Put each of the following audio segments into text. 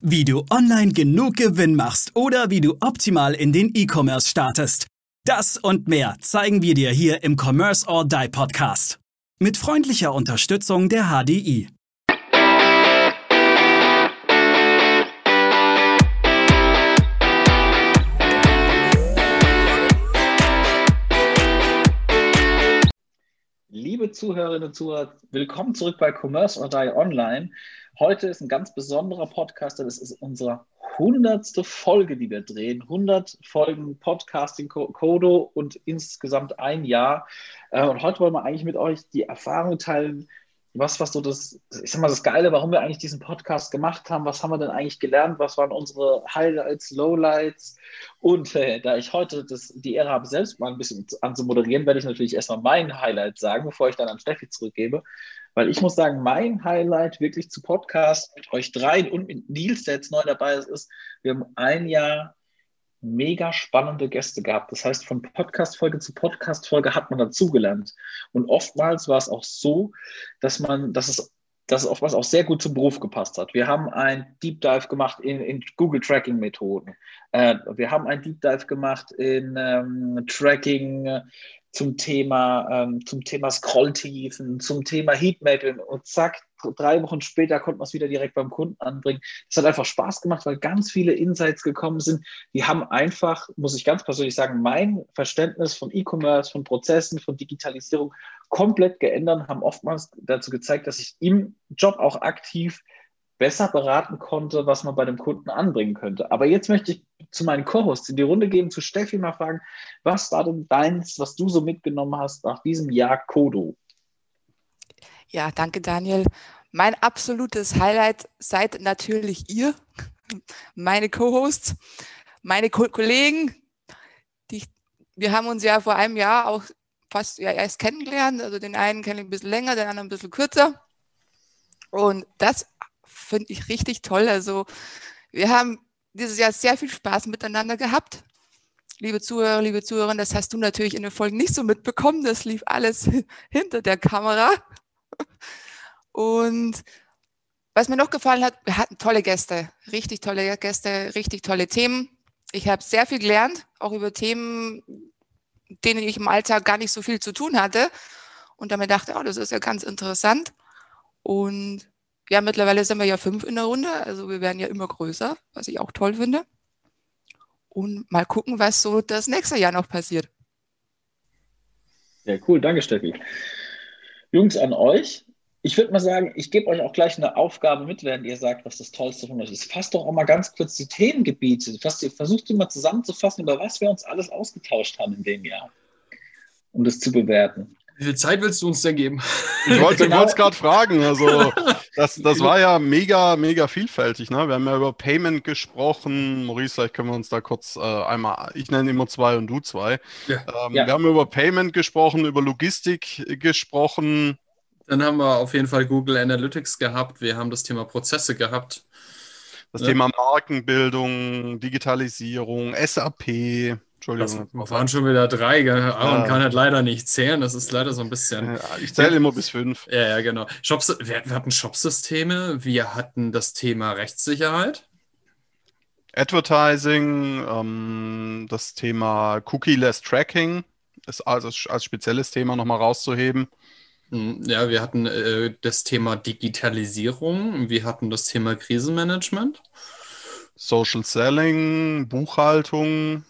Wie du online genug Gewinn machst oder wie du optimal in den E-Commerce startest. Das und mehr zeigen wir dir hier im Commerce or Die Podcast. Mit freundlicher Unterstützung der HDI. Liebe Zuhörerinnen und Zuhörer, willkommen zurück bei Commerce or Die Online. Heute ist ein ganz besonderer Podcast, das ist unsere hundertste Folge, die wir drehen. 100 Folgen Podcasting Kodo und insgesamt ein Jahr. Äh, und heute wollen wir eigentlich mit euch die Erfahrung teilen, was was so das, ich sag mal, das Geile, warum wir eigentlich diesen Podcast gemacht haben. Was haben wir denn eigentlich gelernt? Was waren unsere Highlights, Lowlights? Und äh, da ich heute das, die Ehre habe, selbst mal ein bisschen anzumoderieren, werde ich natürlich erstmal mein Highlight sagen, bevor ich dann an Steffi zurückgebe. Weil ich muss sagen, mein Highlight wirklich zu Podcast mit euch dreien und mit Nils, der jetzt neu dabei ist, ist, wir haben ein Jahr mega spannende Gäste gehabt. Das heißt, von Podcast-Folge zu Podcast-Folge hat man dazugelernt. Und oftmals war es auch so, dass man, dass es, dass es oftmals auch sehr gut zum Beruf gepasst hat. Wir haben ein Deep Dive gemacht in, in Google Tracking-Methoden. Äh, wir haben ein Deep Dive gemacht in ähm, Tracking zum Thema, ähm, zum Thema Scrolltiefen, zum Thema Heatmapping und zack, drei Wochen später konnte man es wieder direkt beim Kunden anbringen. Es hat einfach Spaß gemacht, weil ganz viele Insights gekommen sind. Die haben einfach, muss ich ganz persönlich sagen, mein Verständnis von E-Commerce, von Prozessen, von Digitalisierung komplett geändert, haben oftmals dazu gezeigt, dass ich im Job auch aktiv besser beraten konnte, was man bei dem Kunden anbringen könnte. Aber jetzt möchte ich zu meinen Co-Hosts in die Runde geben, zu Steffi mal fragen, was war denn deins, was du so mitgenommen hast nach diesem Jahr Kodo? Ja, danke Daniel. Mein absolutes Highlight seid natürlich ihr, meine Co-Hosts, meine Ko Kollegen. Die, wir haben uns ja vor einem Jahr auch fast ja, erst kennengelernt. Also den einen kenne ich ein bisschen länger, den anderen ein bisschen kürzer. Und das finde ich richtig toll. Also wir haben dieses Jahr sehr viel Spaß miteinander gehabt. Liebe Zuhörer, liebe Zuhörerinnen, das hast du natürlich in den Folgen nicht so mitbekommen. Das lief alles hinter der Kamera. Und was mir noch gefallen hat, wir hatten tolle Gäste, richtig tolle Gäste, richtig tolle Themen. Ich habe sehr viel gelernt, auch über Themen, denen ich im Alltag gar nicht so viel zu tun hatte. Und damit dachte, oh, das ist ja ganz interessant. Und ja, mittlerweile sind wir ja fünf in der Runde, also wir werden ja immer größer, was ich auch toll finde. Und mal gucken, was so das nächste Jahr noch passiert. Ja, cool, danke Steffi. Jungs, an euch. Ich würde mal sagen, ich gebe euch auch gleich eine Aufgabe mit, während ihr sagt, was das Tollste von euch ist. Fasst doch auch mal ganz kurz die Themengebiete. Versucht die mal zusammenzufassen, über was wir uns alles ausgetauscht haben in dem Jahr, um das zu bewerten. Wie viel Zeit willst du uns denn geben? Ich wollte es genau. gerade fragen. Also, das, das war ja mega, mega vielfältig. Ne? Wir haben ja über Payment gesprochen. Maurice, vielleicht können wir uns da kurz äh, einmal, ich nenne immer zwei und du zwei. Ja. Ähm, ja. Wir haben über Payment gesprochen, über Logistik gesprochen. Dann haben wir auf jeden Fall Google Analytics gehabt. Wir haben das Thema Prozesse gehabt. Das ja. Thema Markenbildung, Digitalisierung, SAP. Entschuldigung. Das waren schon wieder drei. Aaron ja. kann halt leider nicht zählen. Das ist leider so ein bisschen. Ich zähle immer bis fünf. Ja, ja, genau. Shops, wir, wir hatten Shopsysteme, wir hatten das Thema Rechtssicherheit. Advertising, ähm, das Thema Cookie-less Tracking ist also als spezielles Thema nochmal rauszuheben. Hm, ja, wir hatten äh, das Thema Digitalisierung, wir hatten das Thema Krisenmanagement. Social Selling, Buchhaltung,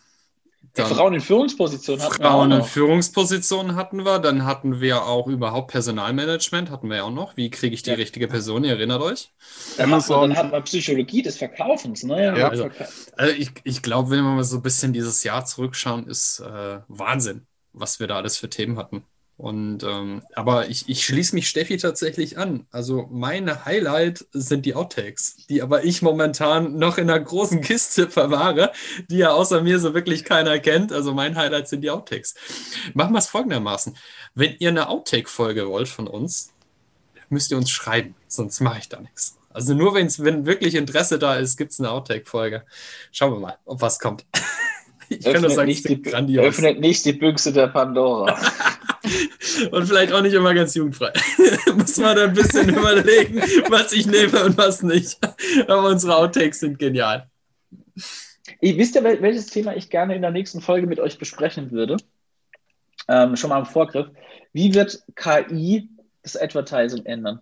dann Frauen in Führungspositionen hatten Frauen wir in Führungspositionen hatten wir. Dann hatten wir auch überhaupt Personalmanagement, hatten wir ja auch noch. Wie kriege ich die ja. richtige Person? Ihr erinnert euch? Dann, hat man, dann hatten wir Psychologie des Verkaufens. Ne? Ja, also, also ich, ich glaube, wenn wir mal so ein bisschen dieses Jahr zurückschauen, ist äh, Wahnsinn, was wir da alles für Themen hatten. Und ähm, aber ich, ich schließe mich Steffi tatsächlich an. Also meine Highlight sind die Outtakes, die aber ich momentan noch in einer großen Kiste verwahre, die ja außer mir so wirklich keiner kennt. Also mein Highlight sind die Outtakes. Machen wir es folgendermaßen. Wenn ihr eine Outtake-Folge wollt von uns, müsst ihr uns schreiben, sonst mache ich da nichts. Also nur wenn's, wenn wirklich Interesse da ist, gibt es eine Outtake-Folge. Schauen wir mal, ob was kommt. Ich kann nur sagen, nicht die, grandios. öffnet nicht die Büchse der Pandora. und vielleicht auch nicht immer ganz jugendfrei. Muss man da ein bisschen überlegen, was ich nehme und was nicht. Aber unsere Outtakes sind genial. Ich, wisst ihr, welches Thema ich gerne in der nächsten Folge mit euch besprechen würde? Ähm, schon mal im Vorgriff. Wie wird KI das Advertising ändern?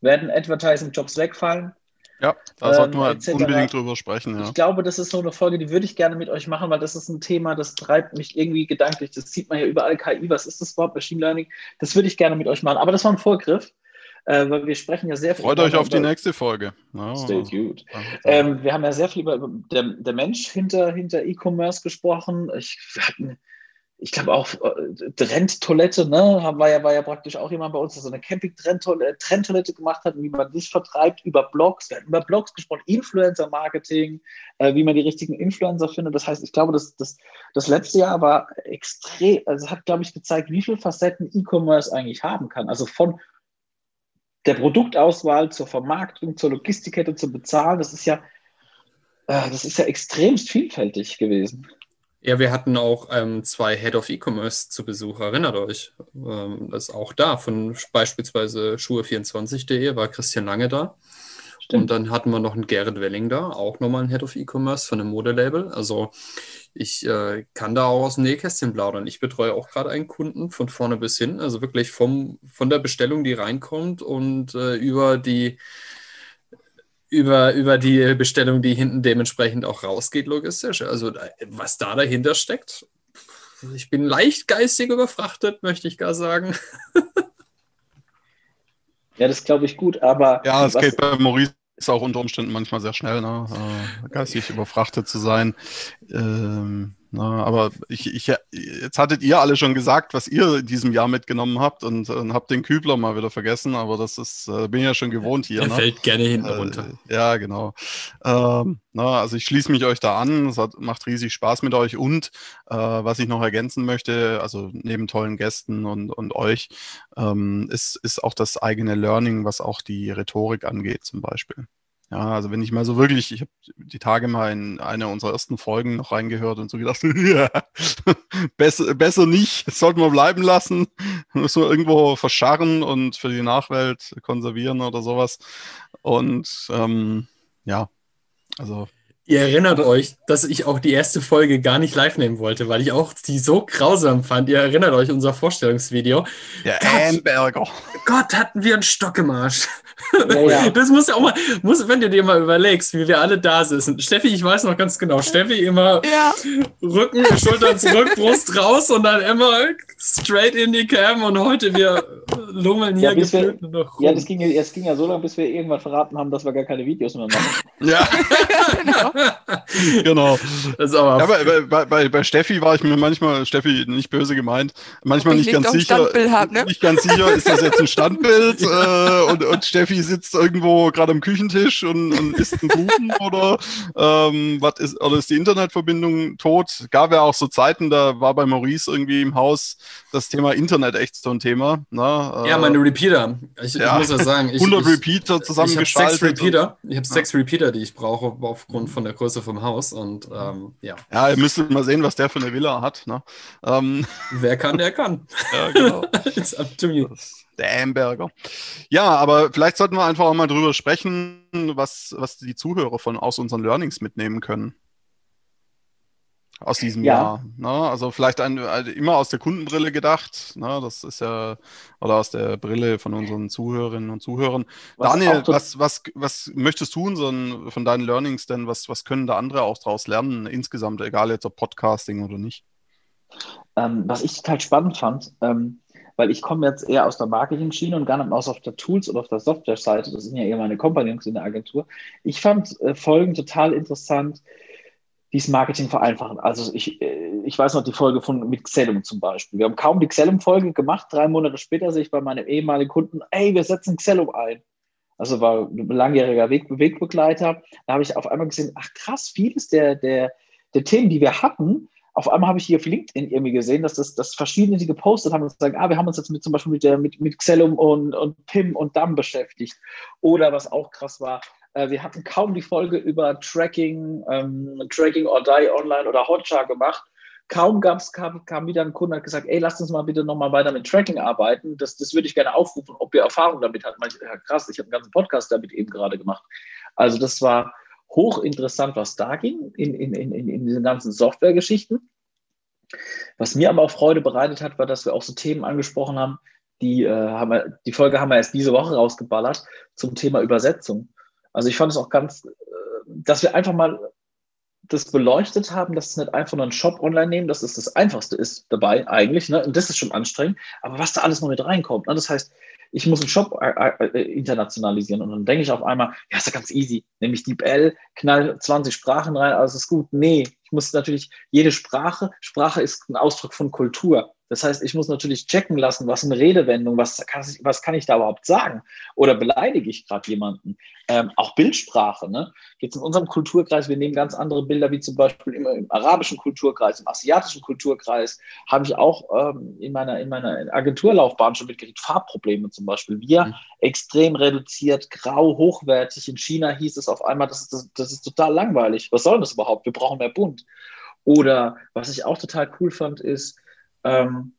Werden Advertising-Jobs wegfallen? Ja, da sollten wir ähm, unbedingt drüber sprechen. Ja. Ich glaube, das ist so eine Folge, die würde ich gerne mit euch machen, weil das ist ein Thema, das treibt mich irgendwie gedanklich. Das sieht man ja überall KI. Was ist das überhaupt? Machine Learning? Das würde ich gerne mit euch machen. Aber das war ein Vorgriff, äh, weil wir sprechen ja sehr viel. Freut euch auf die nächste Folge. Oh. Stay tuned. Ähm, wir haben ja sehr viel über der, der Mensch hinter, hinter E-Commerce gesprochen. Ich, wir hatten ich glaube auch äh, Trendtoilette, ne, war ja, war ja praktisch auch jemand bei uns, der so eine Camping-Trendtoilette gemacht hat, wie man das vertreibt über Blogs. Wir hatten über Blogs gesprochen, Influencer-Marketing, äh, wie man die richtigen Influencer findet. Das heißt, ich glaube, das, das, das letzte Jahr war extrem, also hat, glaube ich, gezeigt, wie viele Facetten E-Commerce eigentlich haben kann. Also von der Produktauswahl zur Vermarktung, zur Logistikkette, zum Bezahlen, das ist ja, äh, das ist ja extremst vielfältig gewesen. Ja, wir hatten auch ähm, zwei Head of E-Commerce zu Besuch, erinnert euch. Ähm, das ist auch da, von beispielsweise Schuhe24.de war Christian Lange da. Stimmt. Und dann hatten wir noch einen Gerrit Welling da, auch nochmal ein Head of E-Commerce von einem Modelabel. Also ich äh, kann da auch aus dem Nähkästchen plaudern. Ich betreue auch gerade einen Kunden von vorne bis hin, also wirklich vom, von der Bestellung, die reinkommt und äh, über die über, über die Bestellung, die hinten dementsprechend auch rausgeht, logistisch. Also was da dahinter steckt, ich bin leicht geistig überfrachtet, möchte ich gar sagen. ja, das glaube ich gut, aber. Ja, es geht bei Maurice auch unter Umständen manchmal sehr schnell, ne? äh, geistig überfrachtet zu sein. Ähm, na, aber ich, ich, jetzt hattet ihr alle schon gesagt, was ihr in diesem Jahr mitgenommen habt und, und habt den Kübler mal wieder vergessen, aber das ist, äh, bin ja schon gewohnt hier. Er ne? fällt gerne hinten äh, runter. Ja, genau. Ähm, na, also ich schließe mich euch da an. Es hat, macht riesig Spaß mit euch und äh, was ich noch ergänzen möchte, also neben tollen Gästen und, und euch, ähm, ist, ist auch das eigene Learning, was auch die Rhetorik angeht zum Beispiel. Ja, also wenn ich mal so wirklich, ich habe die Tage mal in eine unserer ersten Folgen noch reingehört und so gedacht, ja, besser, besser nicht, das sollten wir bleiben lassen, müssen wir irgendwo verscharren und für die Nachwelt konservieren oder sowas. Und ähm, ja, also Ihr erinnert euch, dass ich auch die erste Folge gar nicht live nehmen wollte, weil ich auch die so grausam fand. Ihr erinnert euch unser Vorstellungsvideo. Der Amberger. Gott, hatten wir einen Stock im Arsch. Ja, ja. Das muss ja auch mal, muss, wenn du dir mal überlegst, wie wir alle da sitzen. Steffi, ich weiß noch ganz genau, Steffi immer ja. Rücken, Schultern zurück, Brust raus und dann immer straight in die Cam und heute wir lummeln hier ja, wir, noch rum. Ja, das ging, es ging ja so lange, bis wir irgendwann verraten haben, dass wir gar keine Videos mehr machen. Ja, genau. genau. aber, ja, aber bei, bei, bei, Steffi war ich mir manchmal, Steffi nicht böse gemeint, manchmal nicht ganz sicher. Hab, ne? Nicht ganz sicher, ist das jetzt ein Standbild äh, und, und Steffi sitzt irgendwo gerade am Küchentisch und, und isst einen Kuchen oder ähm, was ist, oder ist die Internetverbindung tot? Gab ja auch so Zeiten, da war bei Maurice irgendwie im Haus das Thema Internet echt so ein Thema. Ne? Ja, meine Repeater. Ich, ja. ich muss ja sagen, ich, 100 Repeater zusammengeschaltet. Ich habe sechs Repeater, ich habe sechs Repeater, die ich brauche aufgrund von der Größe vom Haus und ähm, ja. Ja, ihr müsst mal sehen, was der für eine Villa hat. Ne? Ähm. Wer kann, der kann. ja, genau. It's up to you. Der Amberger. Ja, aber vielleicht sollten wir einfach auch mal drüber sprechen, was, was die Zuhörer von aus unseren Learnings mitnehmen können aus diesem ja. Jahr. Ne? Also vielleicht ein, also immer aus der Kundenbrille gedacht. Ne? Das ist ja, oder aus der Brille von unseren Zuhörerinnen und Zuhörern. Was Daniel, was, was, was möchtest du unseren, von deinen Learnings denn, was, was können da andere auch daraus lernen, insgesamt, egal jetzt ob Podcasting oder nicht? Ähm, was ich total spannend fand, ähm, weil ich komme jetzt eher aus der Marketing-Schiene und gar nicht aus auf der Tools- oder auf der Software-Seite. Das sind ja eher meine Kompagnons in der Agentur. Ich fand äh, Folgen total interessant, dieses Marketing vereinfachen. Also ich, äh, ich weiß noch die Folge von mit Xellum zum Beispiel. Wir haben kaum die Xellum-Folge gemacht. Drei Monate später sehe ich bei meinem ehemaligen Kunden, ey, wir setzen Xellum ein. Also war ein langjähriger Weg, Wegbegleiter. Da habe ich auf einmal gesehen, ach krass, vieles der, der, der Themen, die wir hatten, auf einmal habe ich hier auf LinkedIn irgendwie gesehen, dass das dass verschiedene, die gepostet haben und sagen, ah, wir haben uns jetzt mit, zum Beispiel mit, der, mit, mit Xellum und, und PIM und DAM beschäftigt. Oder was auch krass war, Äh, wir hatten kaum die Folge über Tracking, ähm, Tracking or Die Online oder Hotjar gemacht. Kaum gab's, kam, kam wieder ein Kunde und hat gesagt, ey, lasst uns mal bitte nochmal weiter mit Tracking arbeiten. Das, das würde ich gerne aufrufen, ob ihr Erfahrung damit habt. Manche, ja, krass, ich habe einen ganzen Podcast damit eben gerade gemacht. Also das war hochinteressant, was da ging in, in, in, in diesen ganzen Softwaregeschichten. Was mir aber auch Freude bereitet hat, war, dass wir auch so Themen angesprochen haben, die, äh, haben wir, die Folge haben wir erst diese Woche rausgeballert zum Thema Übersetzung. Also ich fand es auch ganz, äh, dass wir einfach mal das beleuchtet haben, dass es nicht einfach nur einen Shop online nehmen, dass es das Einfachste ist dabei eigentlich. Ne? Und das ist schon anstrengend. Aber was da alles noch mit reinkommt. Ne? Das heißt, ich muss einen Shop äh, äh, internationalisieren und dann denke ich auf einmal, ja, ist ja ganz easy. Nämlich die Bell, knall 20 Sprachen rein, alles ist gut. Nee, ich muss natürlich jede Sprache, Sprache ist ein Ausdruck von Kultur. Das heißt, ich muss natürlich checken lassen, was eine Redewendung, was kann, was kann ich da überhaupt sagen? Oder beleidige ich gerade jemanden? Ähm, auch Bildsprache. Ne? Jetzt in unserem Kulturkreis, wir nehmen ganz andere Bilder, wie zum Beispiel im, im arabischen Kulturkreis, im asiatischen Kulturkreis, habe ich auch ähm, in, meiner, in meiner Agenturlaufbahn schon mitgekriegt, Farbprobleme zum Beispiel. Wir mhm. extrem reduziert, grau, hochwertig. In China hieß es auf einmal, das ist, das, das ist total langweilig. Was soll das überhaupt? Wir brauchen mehr bunt. Oder was ich auch total cool fand, ist, ähm,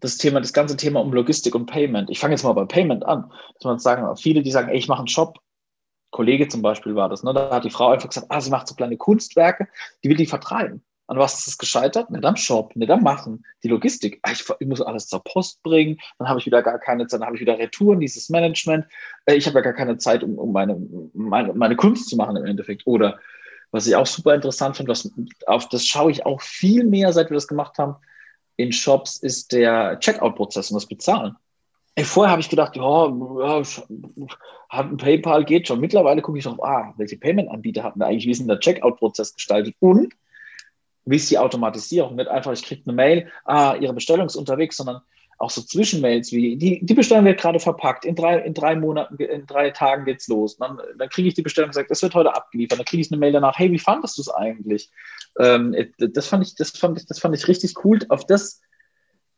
das Thema, das ganze Thema um Logistik und Payment. Ich fange jetzt mal bei Payment an. Dass man sagen, viele, die sagen, ey, ich mache einen Shop. Kollege zum Beispiel war das, ne? Da hat die Frau einfach gesagt, ah, sie macht so kleine Kunstwerke, die will die vertreiben. An was ist es gescheitert? Nicht am Shop, nicht am Machen. Die Logistik. Ah, ich, muss alles zur Post bringen, dann habe ich wieder gar keine Zeit, dann habe ich wieder Retouren, dieses Management. Äh, ich habe ja gar keine Zeit, um, um meine, meine, meine Kunst zu machen im Endeffekt. Oder was ich auch super interessant finde, was, auf das schaue ich auch viel mehr, seit wir das gemacht haben, in Shops ist der Checkout-Prozess und das Bezahlen. Ey, vorher habe ich gedacht, ja, ein PayPal geht schon. Mittlerweile gucke ich drauf, ah, welche Payment-Anbieter hatten wir eigentlich, wie ist denn der Checkout-Prozess gestaltet und wie ist die Automatisierung? Nicht einfach, ich kriege eine Mail, ah, Ihre Bestellung ist unterwegs, sondern auch so Zwischenmails wie, die, die Bestellung wird gerade verpackt, in drei, in drei Monaten, in drei Tagen geht's los. Dann, dann kriege ich die Bestellung gesagt, das wird heute abgeliefert. Dann kriege ich eine Mail danach, hey, wie fandest du es eigentlich? Ähm, das, fand ich, das, fand ich, das fand ich richtig cool. Auf das,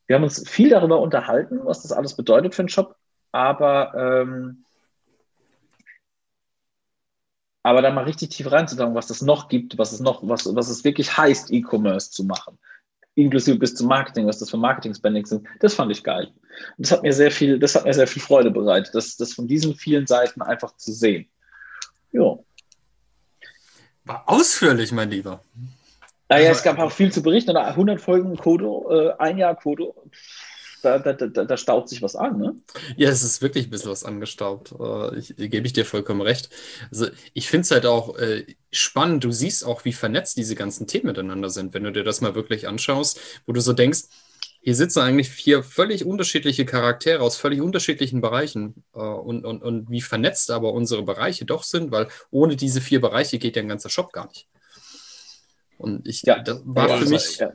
wir haben uns viel darüber unterhalten, was das alles bedeutet für einen Shop, aber, ähm, aber da mal richtig tief reinzutauchen, was es noch gibt, was es noch, was, was es wirklich heißt, E-Commerce zu machen inklusive bis zum Marketing, was das für Marketing-Spendings sind, das fand ich geil. Und das hat mir sehr viel, das hat mir sehr viel Freude bereitet, das, das von diesen vielen Seiten einfach zu sehen. Ja. War ausführlich, mein Lieber. Naja, es gab auch viel zu berichten. 100 Folgen Kodo, äh, ein Jahr Kodo da, da, da, da, staut sich was an, ne? Ja, es ist wirklich ein bisschen was angestaubt. Äh, ich, gebe ich dir vollkommen recht. Also ich finde es halt auch äh, spannend. Du siehst auch, wie vernetzt diese ganzen Themen miteinander sind, wenn du dir das mal wirklich anschaust, wo du so denkst, hier sitzen eigentlich vier völlig unterschiedliche Charaktere aus völlig unterschiedlichen Bereichen äh, und, und, und wie vernetzt aber unsere Bereiche doch sind, weil ohne diese vier Bereiche geht ja ein ganzer Shop gar nicht. Und ich, ja, das war ja, für mich, ja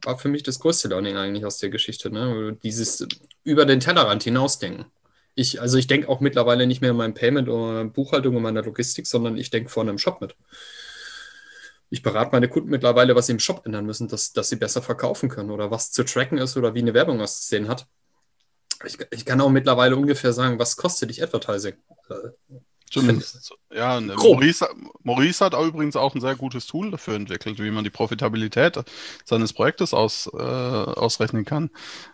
war für mich das größte Learning eigentlich aus der Geschichte. Ne? Dieses über den Tellerrand hinausdenken. Ich, also ich denke auch mittlerweile nicht mehr in meinem Payment oder Buchhaltung und meiner Logistik, sondern ich denke vorne im Shop mit. Ich berate meine Kunden mittlerweile, was sie im Shop ändern müssen, dass, dass sie besser verkaufen können oder was zu tracken ist oder wie eine Werbung auszusehen hat. Ich, ich kann auch mittlerweile ungefähr sagen, was kostet dich Advertising? Äh, Zumindest. Ja, ne, Maurice, Maurice, hat übrigens auch ein sehr gutes Tool dafür entwickelt, wie man die Profitabilität seines Projektes aus, äh, ausrechnen kann.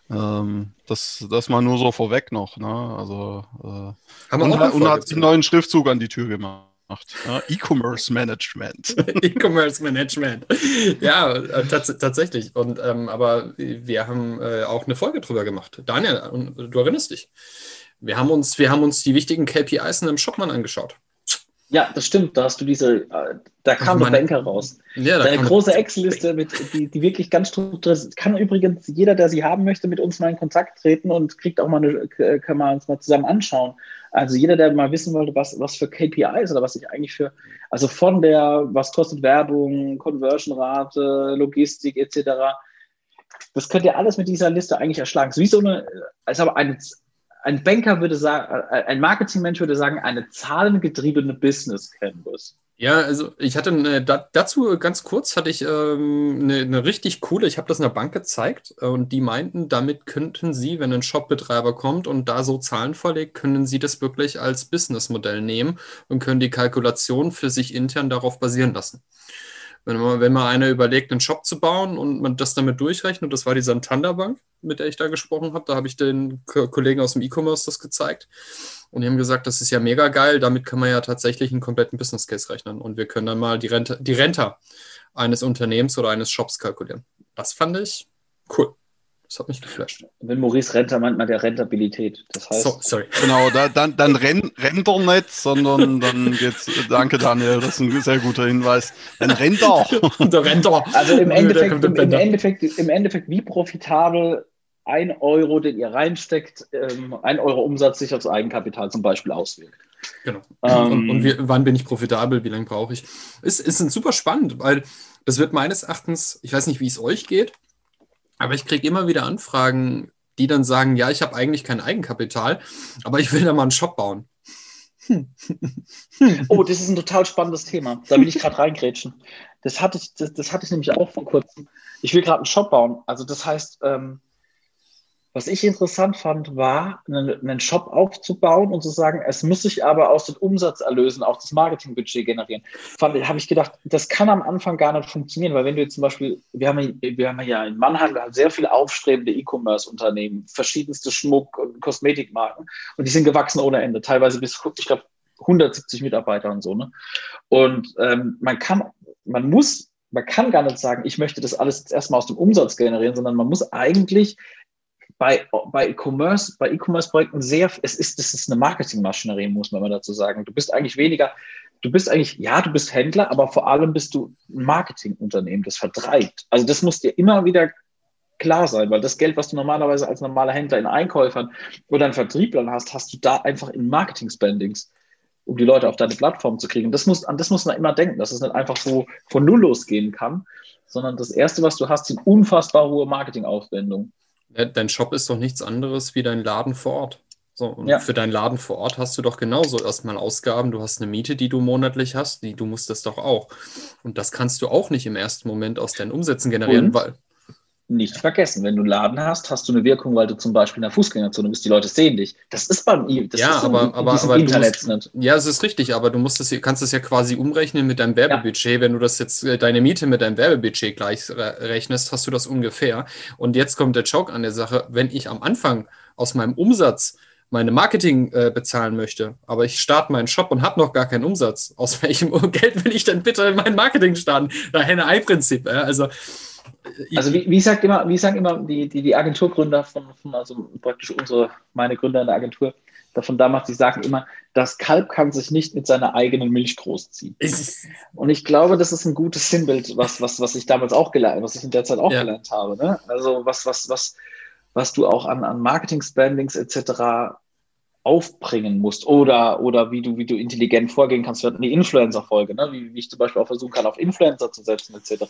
Ähm, das, das mal nur so vorweg noch. Ne? Also, äh, und, und hat einen neuen Schriftzug an die Tür gemacht. Ja, E-Commerce Management. E-Commerce Management. Ja, äh, tats tatsächlich. Und, ähm, aber wir haben äh, auch eine Folge drüber gemacht. Daniel, du erinnerst dich. Wir haben uns, wir haben uns die wichtigen KPIs in einem Shop mal angeschaut. Ja, das stimmt. Da hast du diese, äh, da kam der Banker raus. Ja, Deine große Excel-Liste, die, die wirklich ganz strukturiert ist. Kann übrigens jeder, der sie haben möchte, mit uns mal in Kontakt treten und kriegt auch mal eine, kann man uns mal zusammen anschauen. Also jeder, der mal wissen wollte, was, was für KPIs oder was ich eigentlich für, also von der, was kostet Werbung, Conversion-Rate, Logistik etc., das könnt ihr alles mit dieser Liste eigentlich erschlagen. So wie so eine, also aber eine, ein Banker würde sagen, äh, ein Marketingmensch würde sagen, eine zahlengetriebene Business Canvas. Ja, also ich hatte eine, da, dazu ganz kurz hatte ich ähm, eine, eine, richtig coole, ich habe das einer Bank gezeigt äh, und die meinten, damit könnten sie, wenn ein Shopbetreiber kommt und da so Zahlen vorlegt, können sie das wirklich als Businessmodell nehmen und können die Kalkulation für sich intern darauf basieren lassen. Wenn man, wenn man einer überlegt, einen Shop zu bauen und man das damit durchrechnet, das war die Santander Bank, mit der ich da gesprochen habe, da habe ich den Kollegen aus dem E-Commerce das gezeigt und die haben gesagt, das ist ja mega geil, damit kann man ja tatsächlich einen kompletten Business Case rechnen. Und wir können dann mal die Rente, die Rente eines Unternehmens oder eines Shops kalkulieren. Das fand ich cool. Das hat mich geflasht. Wenn Maurice Renter meint man der Rentabilität. Das heißt. So, sorry. Genau, da, dann, dann rennt, rennt er nicht, sondern dann geht's. Danke, Daniel, das ist ein sehr guter Hinweis. Dann rennt er. der rennt er. Also im Endeffekt, im, im, Endeffekt, im Endeffekt, wie profitabel ein Euro, den ihr reinsteckt, ähm, ein Euro Umsatz sich aufs Eigenkapital zum Beispiel auswirkt. Genau. Ähm, und, und wie, wann bin ich profitabel? Wie lange brauche ich? Ist, ist super spannend, weil das wird meines Erachtens, ich weiß nicht, wie es euch geht, aber ich kriege immer wieder Anfragen, die dann sagen, ja, ich habe eigentlich kein Eigenkapital, aber ich will da mal einen Shop bauen. Oh, das ist ein total spannendes Thema. Da will ich gerade reingrätschen. Das hatte ich, das, das hatte ich nämlich auch vor kurzem. Ich will gerade einen Shop bauen. Also das heißt, ähm, was ich interessant fand, war, einen, Shop aufzubauen und zu sagen, es muss sich aber aus den Umsatzerlösen auch das Marketingbudget generieren. Habe ich gedacht, das kann am Anfang gar nicht funktionieren, weil wenn du jetzt zum Beispiel, wir haben, wir haben ja in Mannheim sehr viele aufstrebende E-Commerce-Unternehmen, verschiedenste Schmuck- und Kosmetikmarken und die sind gewachsen ohne Ende, teilweise bis, ich glaube, 170 Mitarbeiter und so. Ne? Und ähm, man kann, man muss man kann gar nicht sagen, ich möchte das alles erstmal aus dem Umsatz generieren, sondern man muss eigentlich bei, E-Commerce, bei E-Commerce-Projekten sehr, es ist, das ist eine Marketingmaschinerie, muss man mal dazu sagen. Du bist eigentlich weniger, du bist eigentlich, ja, du bist Händler, aber vor allem bist du ein Marketingunternehmen, das vertreibt. Also das muss dir immer wieder klar sein, weil das Geld, was du normalerweise als normaler Händler in Einkäufern oder in Vertrieblern hast, hast du da einfach in Marketing-Spendings, um die Leute auf deine Plattform zu kriegen. Das muss, an das muss man immer denken, dass es nicht einfach so von Null losgehen kann, sondern das Erste, was du hast, sind unfassbar hohe Marketingaufwendungen. Dein Shop ist doch nichts anderes wie dein Laden vor Ort. So, und ja. für deinen Laden vor Ort hast du doch genauso erstmal Ausgaben. Du hast eine Miete, die du monatlich hast, die du musst das doch auch. Und das kannst du auch nicht im ersten Moment aus deinen Umsätzen generieren, und? weil nicht vergessen, wenn du einen Laden hast, hast du eine Wirkung, weil du zum Beispiel in der Fußgängerzone bist, die Leute sehen dich. Das ist beim das ja, ist aber, so aber, aber Internet musst, Ja, es ist richtig, aber du musst das, kannst es ja quasi umrechnen mit deinem Werbebudget. Ja. Wenn du das jetzt, äh, deine Miete mit deinem Werbebudget gleich rechnest, hast du das ungefähr. Und jetzt kommt der Joke an der Sache, wenn ich am Anfang aus meinem Umsatz meine Marketing äh, bezahlen möchte, aber ich starte meinen Shop und habe noch gar keinen Umsatz. Aus welchem Geld will ich denn bitte in mein Marketing starten? Da Henne-Ei-Prinzip. Äh? Also also wie, wie, sagt immer, wie sagen immer die, die, die Agenturgründer von, von, also praktisch unsere, meine Gründer in der Agentur, davon damals, die sagen immer, das Kalb kann sich nicht mit seiner eigenen Milch großziehen. Und ich glaube, das ist ein gutes Sinnbild, was, was, was ich damals auch gelernt, was ich in der Zeit auch ja. gelernt habe. Ne? Also was, was, was, was du auch an, an Marketing-Spendings etc aufbringen musst oder, oder wie, du, wie du intelligent vorgehen kannst. Wir hatten die Influencer-Folge, ne? wie, wie ich zum Beispiel auch versuchen kann, auf Influencer zu setzen, etc.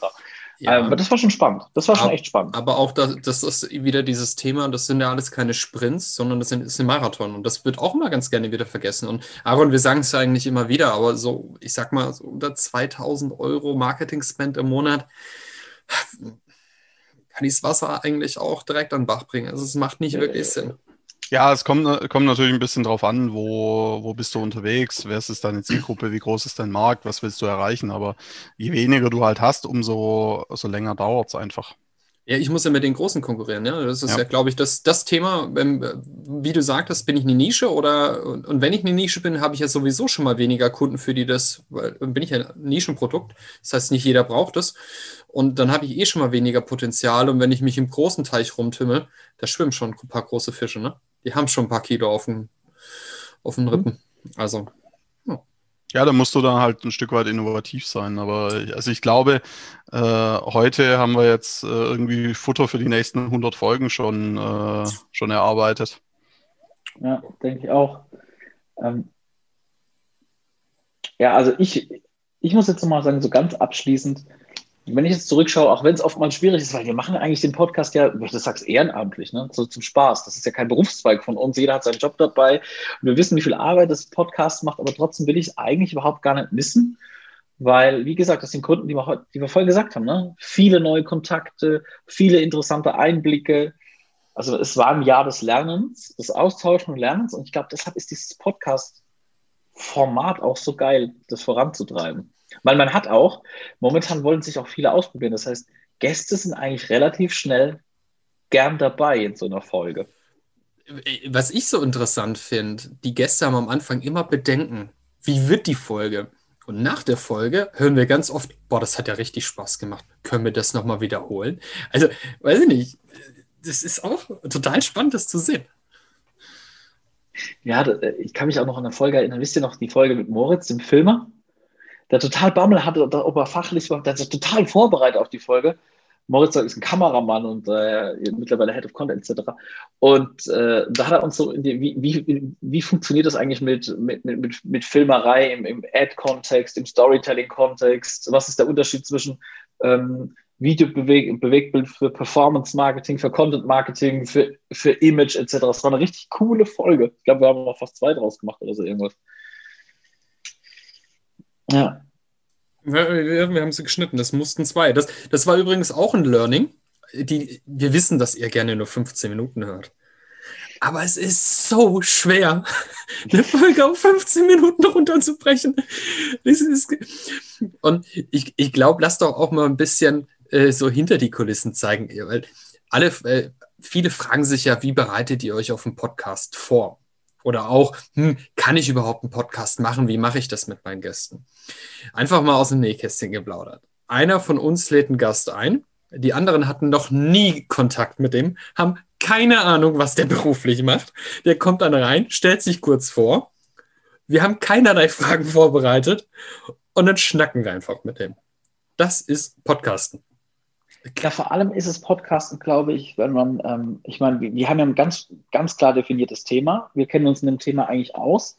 Ja. Aber das war schon spannend. Das war schon aber, echt spannend. Aber auch das, das ist wieder dieses Thema, das sind ja alles keine Sprints, sondern das, sind, ist ein Marathon. Und das wird auch immer ganz gerne wieder vergessen. Und Aaron, wir sagen es ja eigentlich immer wieder, aber so, ich sag mal, so unter 2000 Euro Marketing-Spend im Monat kann ich das Wasser eigentlich auch direkt an den Bach bringen. Also es macht nicht wirklich Sinn. Ja, es kommt, kommt natürlich ein bisschen drauf an, wo, wo bist du unterwegs, wer ist deine Zielgruppe, wie groß ist dein Markt, was willst du erreichen. Aber je weniger du halt hast, umso so länger dauert es einfach. Ja, ich muss ja mit den Großen konkurrieren. Ja? Das ist ja, ja glaube ich, das, das Thema, wie du sagtest, bin ich eine Nische oder und wenn ich eine Nische bin, habe ich ja sowieso schon mal weniger Kunden, für die das, weil bin ich ein Nischenprodukt. Das heißt, nicht jeder braucht es. Und dann habe ich eh schon mal weniger Potenzial. Und wenn ich mich im großen Teich rumtimmel, da schwimmen schon ein paar große Fische, ne? Die haben schon ein paar Kilo auf den, auf den Rippen. Also. Ja. ja, da musst du dann halt ein Stück weit innovativ sein. Aber also ich glaube, äh, heute haben wir jetzt äh, irgendwie Futter für die nächsten 100 Folgen schon, äh, schon erarbeitet. Ja, denke ich auch. Ähm, ja, also ich, ich muss jetzt mal sagen, so ganz abschließend, wenn ich jetzt zurückschaue, auch wenn es oftmals schwierig ist, weil wir machen eigentlich den Podcast ja, du sagst ehrenamtlich, ne? so zum Spaß. Das ist ja kein Berufszweig von uns. Jeder hat seinen Job dabei. Und wir wissen, wie viel Arbeit das Podcast macht, aber trotzdem will ich es eigentlich überhaupt gar nicht missen, weil, wie gesagt, das sind Kunden, die wir, die wir vorhin gesagt haben, ne? viele neue Kontakte, viele interessante Einblicke. Also es war ein Jahr des Lernens, des Austauschen und Lernens und ich glaube, deshalb ist dieses Podcast-Format auch so geil, das voranzutreiben. Weil man hat auch, momentan wollen sich auch viele ausprobieren. Das heißt, Gäste sind eigentlich relativ schnell gern dabei in so einer Folge. Was ich so interessant finde, die Gäste haben am Anfang immer Bedenken. Wie wird die Folge? Und nach der Folge hören wir ganz oft, boah, das hat ja richtig Spaß gemacht. Können wir das nochmal wiederholen? Also, weiß ich nicht. Das ist auch total spannend, das zu sehen. Ja, ich kann mich auch noch an eine Folge erinnern. Wisst ihr noch die Folge mit Moritz, dem Filmer? Der total Bammel hatte, ob er fachlich war, der ist total vorbereitet auf die Folge. Moritz ist ein Kameramann und äh, mittlerweile Head of Content etc. Und äh, da hat er uns so, die, wie, wie, wie funktioniert das eigentlich mit, mit, mit, mit Filmerei im, im Ad-Kontext, im Storytelling-Kontext? Was ist der Unterschied zwischen ähm, Video-Bewegtbild für Performance-Marketing, für Content-Marketing, für, für Image etc. Das war eine richtig coole Folge. Ich glaube, wir haben noch fast zwei draus gemacht oder so irgendwas. Ja. Wir, haben sie geschnitten, das mussten zwei. Das, das war übrigens auch ein Learning. Die, wir wissen, dass ihr gerne nur 15 Minuten hört. Aber es ist so schwer, eine Folge auf 15 Minuten runterzubrechen. und ich, ich glaube, lasst doch auch mal ein bisschen äh, so hinter die Kulissen zeigen. Weil alle, äh, viele fragen sich ja, wie bereitet ihr euch auf einen Podcast vor? Oder auch, hm, kann ich überhaupt einen Podcast machen? Wie mache ich das mit meinen Gästen? Einfach mal aus dem Nähkästchen geplaudert. Einer von uns lädt einen Gast ein. Die anderen hatten noch nie Kontakt mit dem, haben keine Ahnung, was der beruflich macht. Der kommt dann rein, stellt sich kurz vor. Wir haben keinerlei Fragen vorbereitet und dann schnacken wir einfach mit dem. Das ist Podcasten. Ja, vor allem ist es Podcasten, glaube ich, wenn man, ähm, ich meine, wir, wir, haben ja ein ganz, ganz klar definiertes Thema. Wir kennen uns in dem Thema eigentlich aus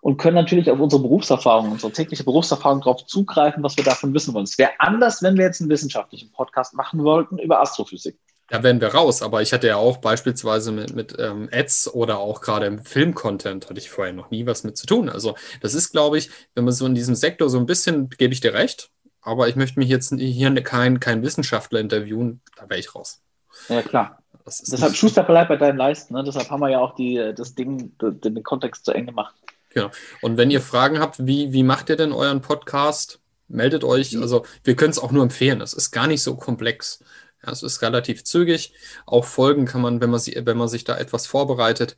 und können natürlich auf unsere Berufserfahrung, unsere tägliche Berufserfahrung darauf zugreifen, was wir davon wissen wollen. Es wäre anders, wenn wir jetzt einen wissenschaftlichen Podcast machen wollten über Astrophysik. Da wären wir raus, aber ich hatte ja auch beispielsweise mit, mit ähm, Ads oder auch gerade im Film-Content hatte ich vorher noch nie was mit zu tun. Also das ist, glaube ich, wenn man so in diesem Sektor so ein bisschen, gebe ich dir recht, aber ich möchte mich jetzt hier kein, kein Wissenschaftler interviewen, da wäre ich raus. Ja, klar. Deshalb Schuster bleibt bei deinen Leisten. Ne? Deshalb haben wir ja auch die, das Ding, den, Kontext zu eng gemacht. Genau. Und wenn ihr Fragen habt, wie, wie macht ihr denn euren Podcast? Meldet euch. Mhm. Also wir können es auch nur empfehlen. Es ist gar nicht so komplex. Ja, es ist relativ zügig. Auch Folgen kann man, wenn man, sie, wenn man sich da etwas vorbereitet,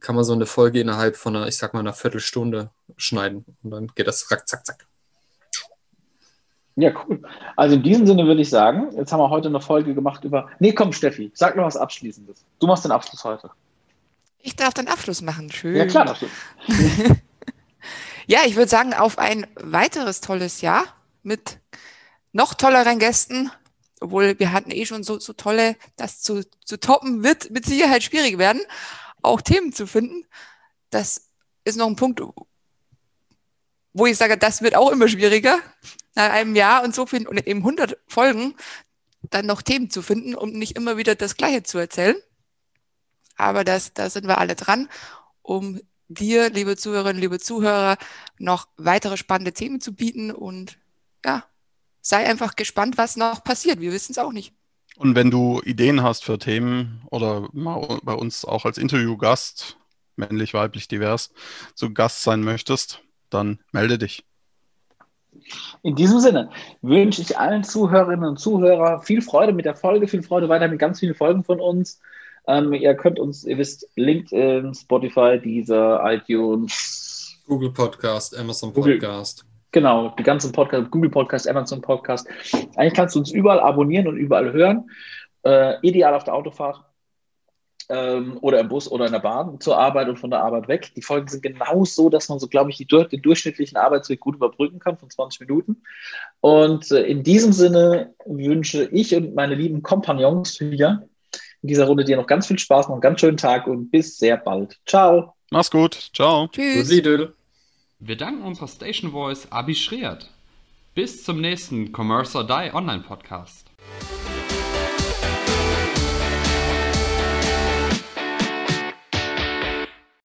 kann man so eine Folge innerhalb von einer, ich sag mal, einer Viertelstunde schneiden. Und dann geht das rack, zack, zack. Ja, cool. Also in diesem Sinne würde ich sagen, jetzt haben wir heute eine Folge gemacht über. Nee, komm, Steffi, sag noch was Abschließendes. Du machst den Abschluss heute. Ich darf den Abschluss machen. Schön. Ja, klar, du. ja, ich würde sagen, auf ein weiteres tolles Jahr mit noch tolleren Gästen. Obwohl wir hatten eh schon so, so tolle, das zu, zu toppen wird mit Sicherheit schwierig werden, auch Themen zu finden. Das ist noch ein Punkt, wo ich sage, das wird auch immer schwieriger nach einem Jahr und so viel und eben 100 Folgen dann noch Themen zu finden, um nicht immer wieder das Gleiche zu erzählen. Aber das, da sind wir alle dran, um dir, liebe Zuhörerinnen, liebe Zuhörer, noch weitere spannende Themen zu bieten. Und ja, sei einfach gespannt, was noch passiert. Wir wissen es auch nicht. Und wenn du Ideen hast für Themen oder mal bei uns auch als Interviewgast, männlich, weiblich, divers, zu Gast sein möchtest, dann melde dich. In diesem Sinne wünsche ich allen Zuhörerinnen und Zuhörern viel Freude mit der Folge, viel Freude weiter mit ganz vielen Folgen von uns. Ähm, ihr könnt uns, ihr wisst, LinkedIn, Spotify, Deezer, iTunes, Google Podcast, Amazon Podcast. Google, genau, die ganzen Podcasts, Google Podcast, Amazon Podcast. Eigentlich kannst du uns überall abonnieren und überall hören. Äh, ideal auf der Autofahrt ähm, oder im Bus oder in der Bahn zur Arbeit und von der Arbeit weg. Die Folgen sind genau so, dass man so, glaube ich, die, den durchschnittlichen Arbeitsweg gut überbrücken kann von 20 Minuten. Und äh, in diesem Sinne wünsche ich und meine lieben Kompagnons hier in dieser Runde dir noch ganz viel Spaß, noch einen ganz schönen Tag und bis sehr bald. Ciao. Mach's gut. Ciao. Tschüss. Wir danken unserer Station Voice Abi Schreert. Bis zum nächsten Commerce or Die Online Podcast.